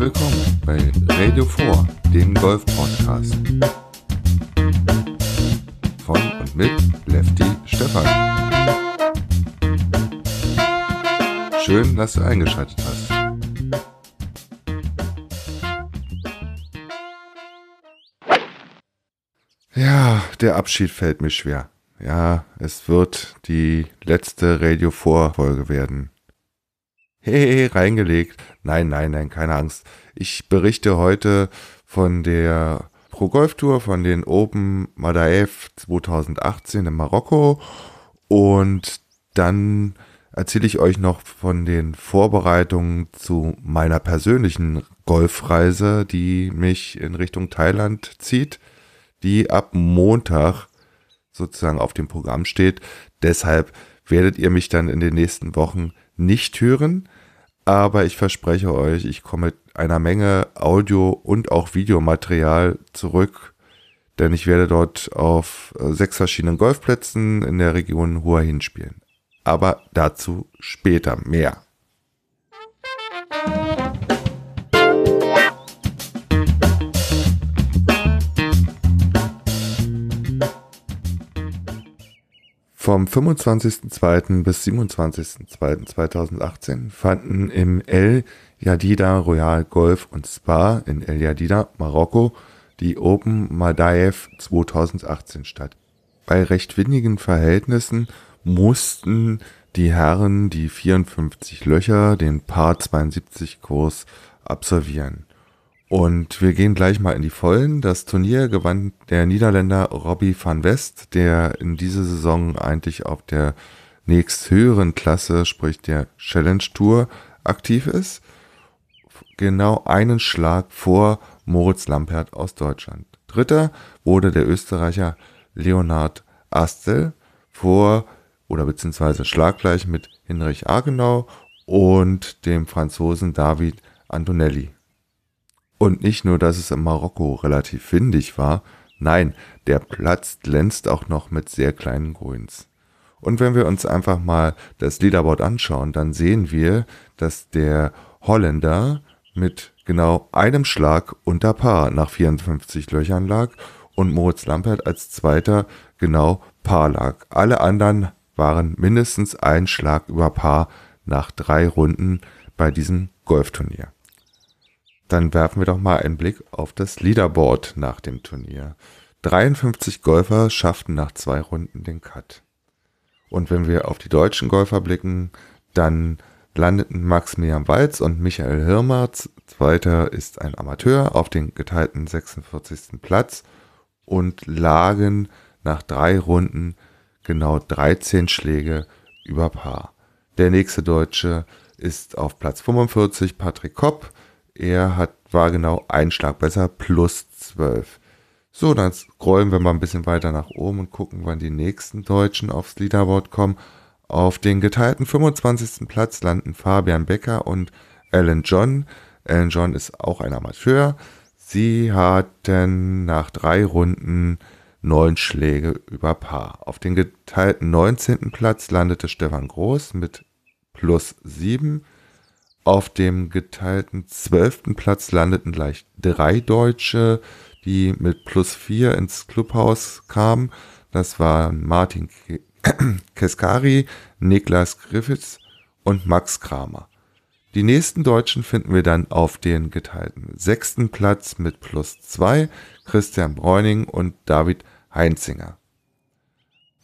willkommen bei Radio 4, dem Golf-Podcast. Von und mit Lefty Stefan. Schön, dass du eingeschaltet hast. Ja, der Abschied fällt mir schwer. Ja, es wird die letzte Radio 4 Folge werden. Hey, reingelegt. Nein, nein, nein, keine Angst. Ich berichte heute von der Pro Golf Tour, von den Open Madaef 2018 in Marokko und dann erzähle ich euch noch von den Vorbereitungen zu meiner persönlichen Golfreise, die mich in Richtung Thailand zieht, die ab Montag sozusagen auf dem Programm steht. Deshalb werdet ihr mich dann in den nächsten Wochen nicht hören. Aber ich verspreche euch, ich komme mit einer Menge Audio- und auch Videomaterial zurück, denn ich werde dort auf äh, sechs verschiedenen Golfplätzen in der Region Hua Hin spielen. Aber dazu später mehr. Vom 25.02. bis 27.02.2018 fanden im El Jadida Royal Golf und Spa in El Jadida, Marokko, die Open Madaef 2018 statt. Bei recht windigen Verhältnissen mussten die Herren die 54 Löcher, den Par 72 Kurs absolvieren. Und wir gehen gleich mal in die Vollen. Das Turnier gewann der Niederländer Robbie van West, der in dieser Saison eigentlich auf der nächsthöheren Klasse, sprich der Challenge Tour, aktiv ist. Genau einen Schlag vor Moritz Lampert aus Deutschland. Dritter wurde der Österreicher Leonhard Astel vor oder beziehungsweise schlaggleich mit Hinrich Agenau und dem Franzosen David Antonelli. Und nicht nur, dass es in Marokko relativ windig war, nein, der Platz glänzt auch noch mit sehr kleinen Grüns. Und wenn wir uns einfach mal das Leaderboard anschauen, dann sehen wir, dass der Holländer mit genau einem Schlag unter Paar nach 54 Löchern lag und Moritz Lampert als Zweiter genau Paar lag. Alle anderen waren mindestens ein Schlag über Paar nach drei Runden bei diesem Golfturnier. Dann werfen wir doch mal einen Blick auf das Leaderboard nach dem Turnier. 53 Golfer schafften nach zwei Runden den Cut. Und wenn wir auf die deutschen Golfer blicken, dann landeten Maximilian Walz und Michael Hirmer, zweiter ist ein Amateur, auf den geteilten 46. Platz und lagen nach drei Runden genau 13 Schläge über Paar. Der nächste Deutsche ist auf Platz 45 Patrick Kopp er hat, war genau ein Schlag besser, plus 12. So, dann scrollen wir mal ein bisschen weiter nach oben und gucken, wann die nächsten Deutschen aufs Leaderboard kommen. Auf den geteilten 25. Platz landen Fabian Becker und Alan John. Alan John ist auch ein Amateur. Sie hatten nach drei Runden neun Schläge über Paar. Auf den geteilten 19. Platz landete Stefan Groß mit plus 7. Auf dem geteilten zwölften Platz landeten gleich drei Deutsche, die mit plus vier ins Clubhaus kamen. Das waren Martin Keskari, Niklas Griffiths und Max Kramer. Die nächsten Deutschen finden wir dann auf den geteilten sechsten Platz mit plus zwei, Christian Bräuning und David Heinzinger.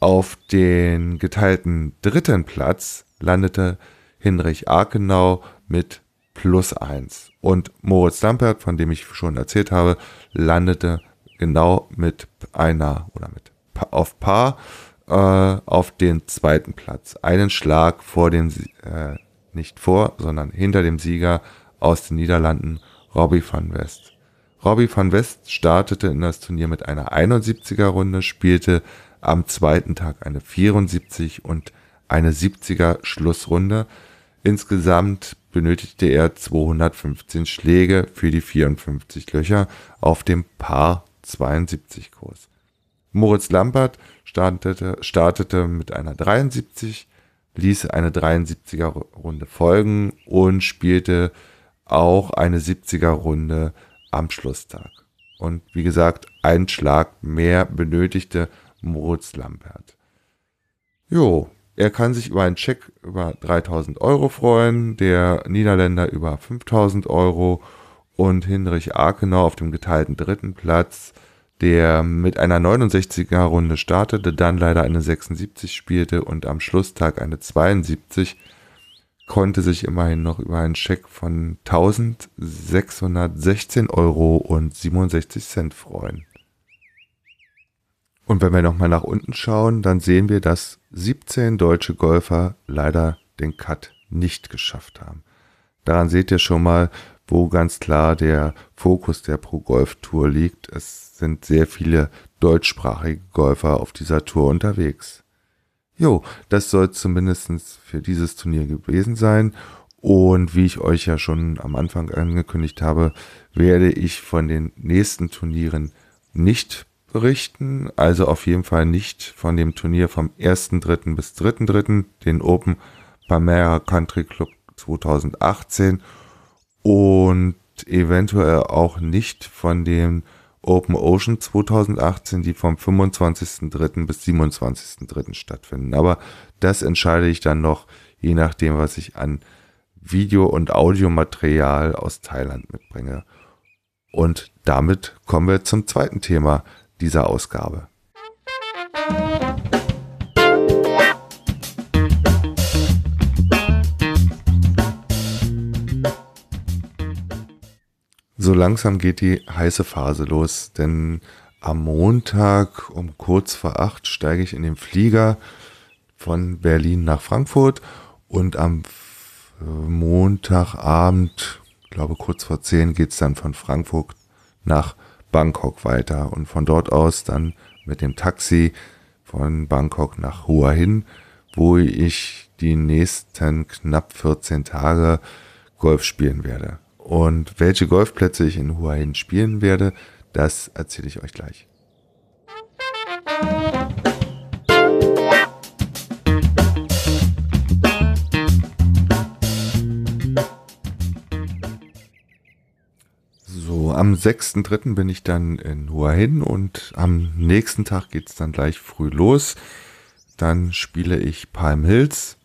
Auf den geteilten dritten Platz landete Hinrich Arkenau mit plus eins. Und Moritz Lampert, von dem ich schon erzählt habe, landete genau mit einer oder mit auf Paar äh, auf den zweiten Platz. Einen Schlag vor dem, äh, nicht vor, sondern hinter dem Sieger aus den Niederlanden, Robbie van West. Robbie van West startete in das Turnier mit einer 71er Runde, spielte am zweiten Tag eine 74 und eine 70er Schlussrunde. Insgesamt benötigte er 215 Schläge für die 54 Löcher auf dem Par 72 Kurs. Moritz Lampert startete, startete mit einer 73, ließ eine 73er Runde folgen und spielte auch eine 70er Runde am Schlusstag. Und wie gesagt, ein Schlag mehr benötigte Moritz Lambert. Jo, er kann sich über einen Check über 3000 Euro freuen, der Niederländer über 5000 Euro und Hinrich Arkenau auf dem geteilten dritten Platz, der mit einer 69er Runde startete, dann leider eine 76 spielte und am Schlusstag eine 72 konnte sich immerhin noch über einen Scheck von 1616 Euro und 67 Cent freuen. Und wenn wir nochmal nach unten schauen, dann sehen wir, dass 17 deutsche Golfer leider den Cut nicht geschafft haben. Daran seht ihr schon mal, wo ganz klar der Fokus der Pro Golf Tour liegt. Es sind sehr viele deutschsprachige Golfer auf dieser Tour unterwegs. Jo, das soll zumindest für dieses Turnier gewesen sein. Und wie ich euch ja schon am Anfang angekündigt habe, werde ich von den nächsten Turnieren nicht berichten. Also auf jeden Fall nicht von dem Turnier vom 1.3. bis 3.3., den Open Palmera Country Club 2018 und eventuell auch nicht von dem Open Ocean 2018, die vom 25.03. bis 27.03. stattfinden. Aber das entscheide ich dann noch, je nachdem, was ich an Video- und Audiomaterial aus Thailand mitbringe. Und damit kommen wir zum zweiten Thema dieser Ausgabe. So langsam geht die heiße Phase los, denn am Montag um kurz vor acht steige ich in den Flieger von Berlin nach Frankfurt und am Montagabend, glaube kurz vor zehn, geht es dann von Frankfurt nach Bangkok weiter und von dort aus dann mit dem Taxi von Bangkok nach Hua Hin, wo ich die nächsten knapp 14 Tage Golf spielen werde. Und welche Golfplätze ich in Hua Hin spielen werde, das erzähle ich euch gleich. Am 6.3. bin ich dann in Hua Hin und am nächsten Tag geht es dann gleich früh los. Dann spiele ich Palm Hills.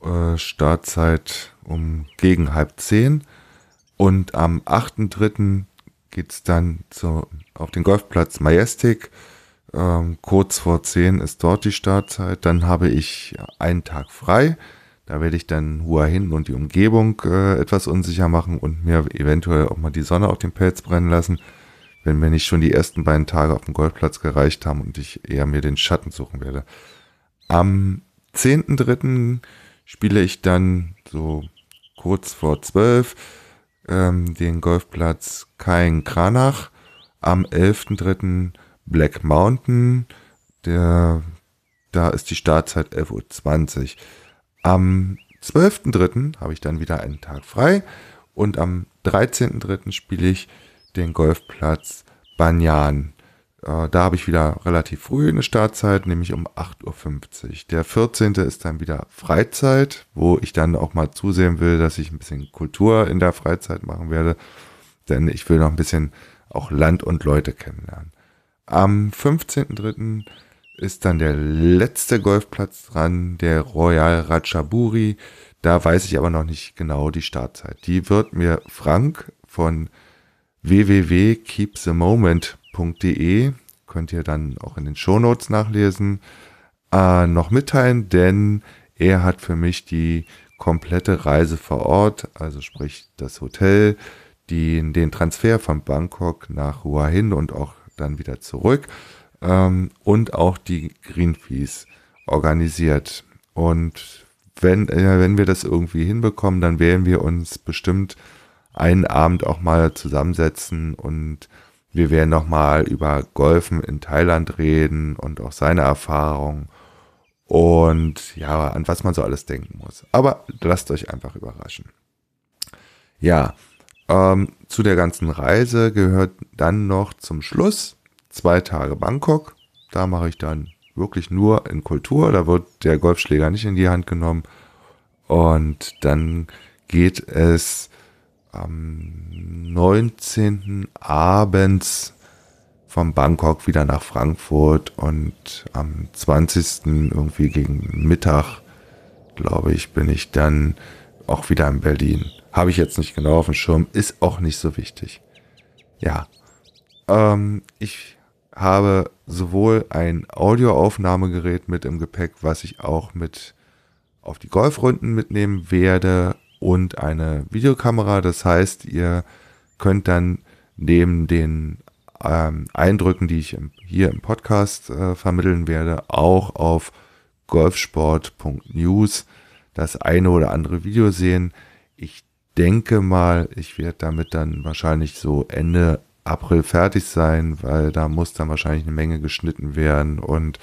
Äh, Startzeit um gegen halb zehn. Und am 8.3. geht's dann zu, auf den Golfplatz Majestic. Ähm, kurz vor 10 ist dort die Startzeit. Dann habe ich einen Tag frei. Da werde ich dann Hua hin und die Umgebung äh, etwas unsicher machen und mir eventuell auch mal die Sonne auf den Pelz brennen lassen, wenn mir nicht schon die ersten beiden Tage auf dem Golfplatz gereicht haben und ich eher mir den Schatten suchen werde. Am 10.3. spiele ich dann so kurz vor 12 ähm, den Golfplatz Kain Kranach, am 11.3. Black Mountain, der, da ist die Startzeit 11.20 Uhr. Am 12.3. habe ich dann wieder einen Tag frei und am 13.3. spiele ich den Golfplatz Banyan. Äh, da habe ich wieder relativ früh eine Startzeit, nämlich um 8.50 Uhr. Der 14. ist dann wieder Freizeit, wo ich dann auch mal zusehen will, dass ich ein bisschen Kultur in der Freizeit machen werde. Denn ich will noch ein bisschen auch Land und Leute kennenlernen. Am 15.3. ist dann der letzte Golfplatz dran, der Royal Ratchaburi. Da weiß ich aber noch nicht genau die Startzeit. Die wird mir Frank von www.keepthemoment.de könnt ihr dann auch in den Shownotes nachlesen, äh, noch mitteilen, denn er hat für mich die komplette Reise vor Ort, also sprich das Hotel, die, den Transfer von Bangkok nach Hua Hin und auch dann wieder zurück ähm, und auch die Greenpeace organisiert. Und wenn, äh, wenn wir das irgendwie hinbekommen, dann werden wir uns bestimmt einen Abend auch mal zusammensetzen und wir werden nochmal über Golfen in Thailand reden und auch seine Erfahrung und ja, an was man so alles denken muss. Aber lasst euch einfach überraschen. Ja, ähm, zu der ganzen Reise gehört dann noch zum Schluss zwei Tage Bangkok. Da mache ich dann wirklich nur in Kultur. Da wird der Golfschläger nicht in die Hand genommen. Und dann geht es am 19. abends von Bangkok wieder nach Frankfurt und am 20. irgendwie gegen Mittag, glaube ich, bin ich dann auch wieder in Berlin. Habe ich jetzt nicht genau auf dem Schirm, ist auch nicht so wichtig. Ja, ähm, ich habe sowohl ein Audioaufnahmegerät mit im Gepäck, was ich auch mit auf die Golfrunden mitnehmen werde und eine Videokamera. Das heißt, ihr könnt dann neben den ähm, Eindrücken, die ich im, hier im Podcast äh, vermitteln werde, auch auf golfsport.news das eine oder andere Video sehen. Ich denke mal, ich werde damit dann wahrscheinlich so Ende April fertig sein, weil da muss dann wahrscheinlich eine Menge geschnitten werden und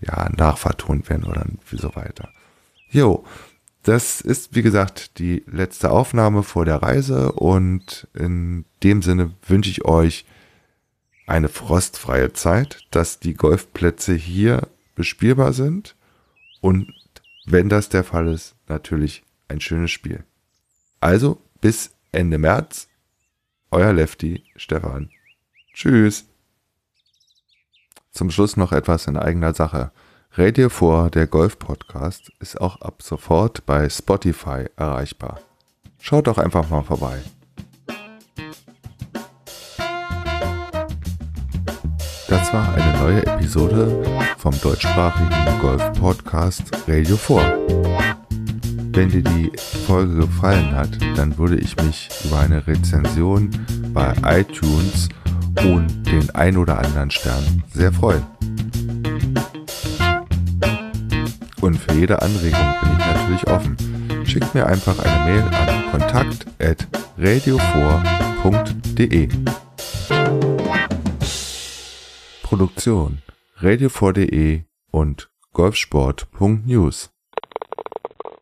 ja, nachvertont werden oder so weiter. Jo, das ist wie gesagt die letzte Aufnahme vor der Reise und in dem Sinne wünsche ich euch eine frostfreie Zeit, dass die Golfplätze hier bespielbar sind und wenn das der Fall ist, natürlich ein schönes Spiel. Also bis Ende März euer Lefty Stefan. Tschüss. Zum Schluss noch etwas in eigener Sache. Radio 4, der Golf-Podcast, ist auch ab sofort bei Spotify erreichbar. Schaut doch einfach mal vorbei. Das war eine neue Episode vom deutschsprachigen Golf-Podcast Radio 4. Wenn dir die Folge gefallen hat, dann würde ich mich über eine Rezension bei iTunes und den ein oder anderen Stern sehr freuen. Und für jede Anregung bin ich natürlich offen. Schickt mir einfach eine Mail an kontakt@radio4.de. Produktion radio4.de und golfsport.news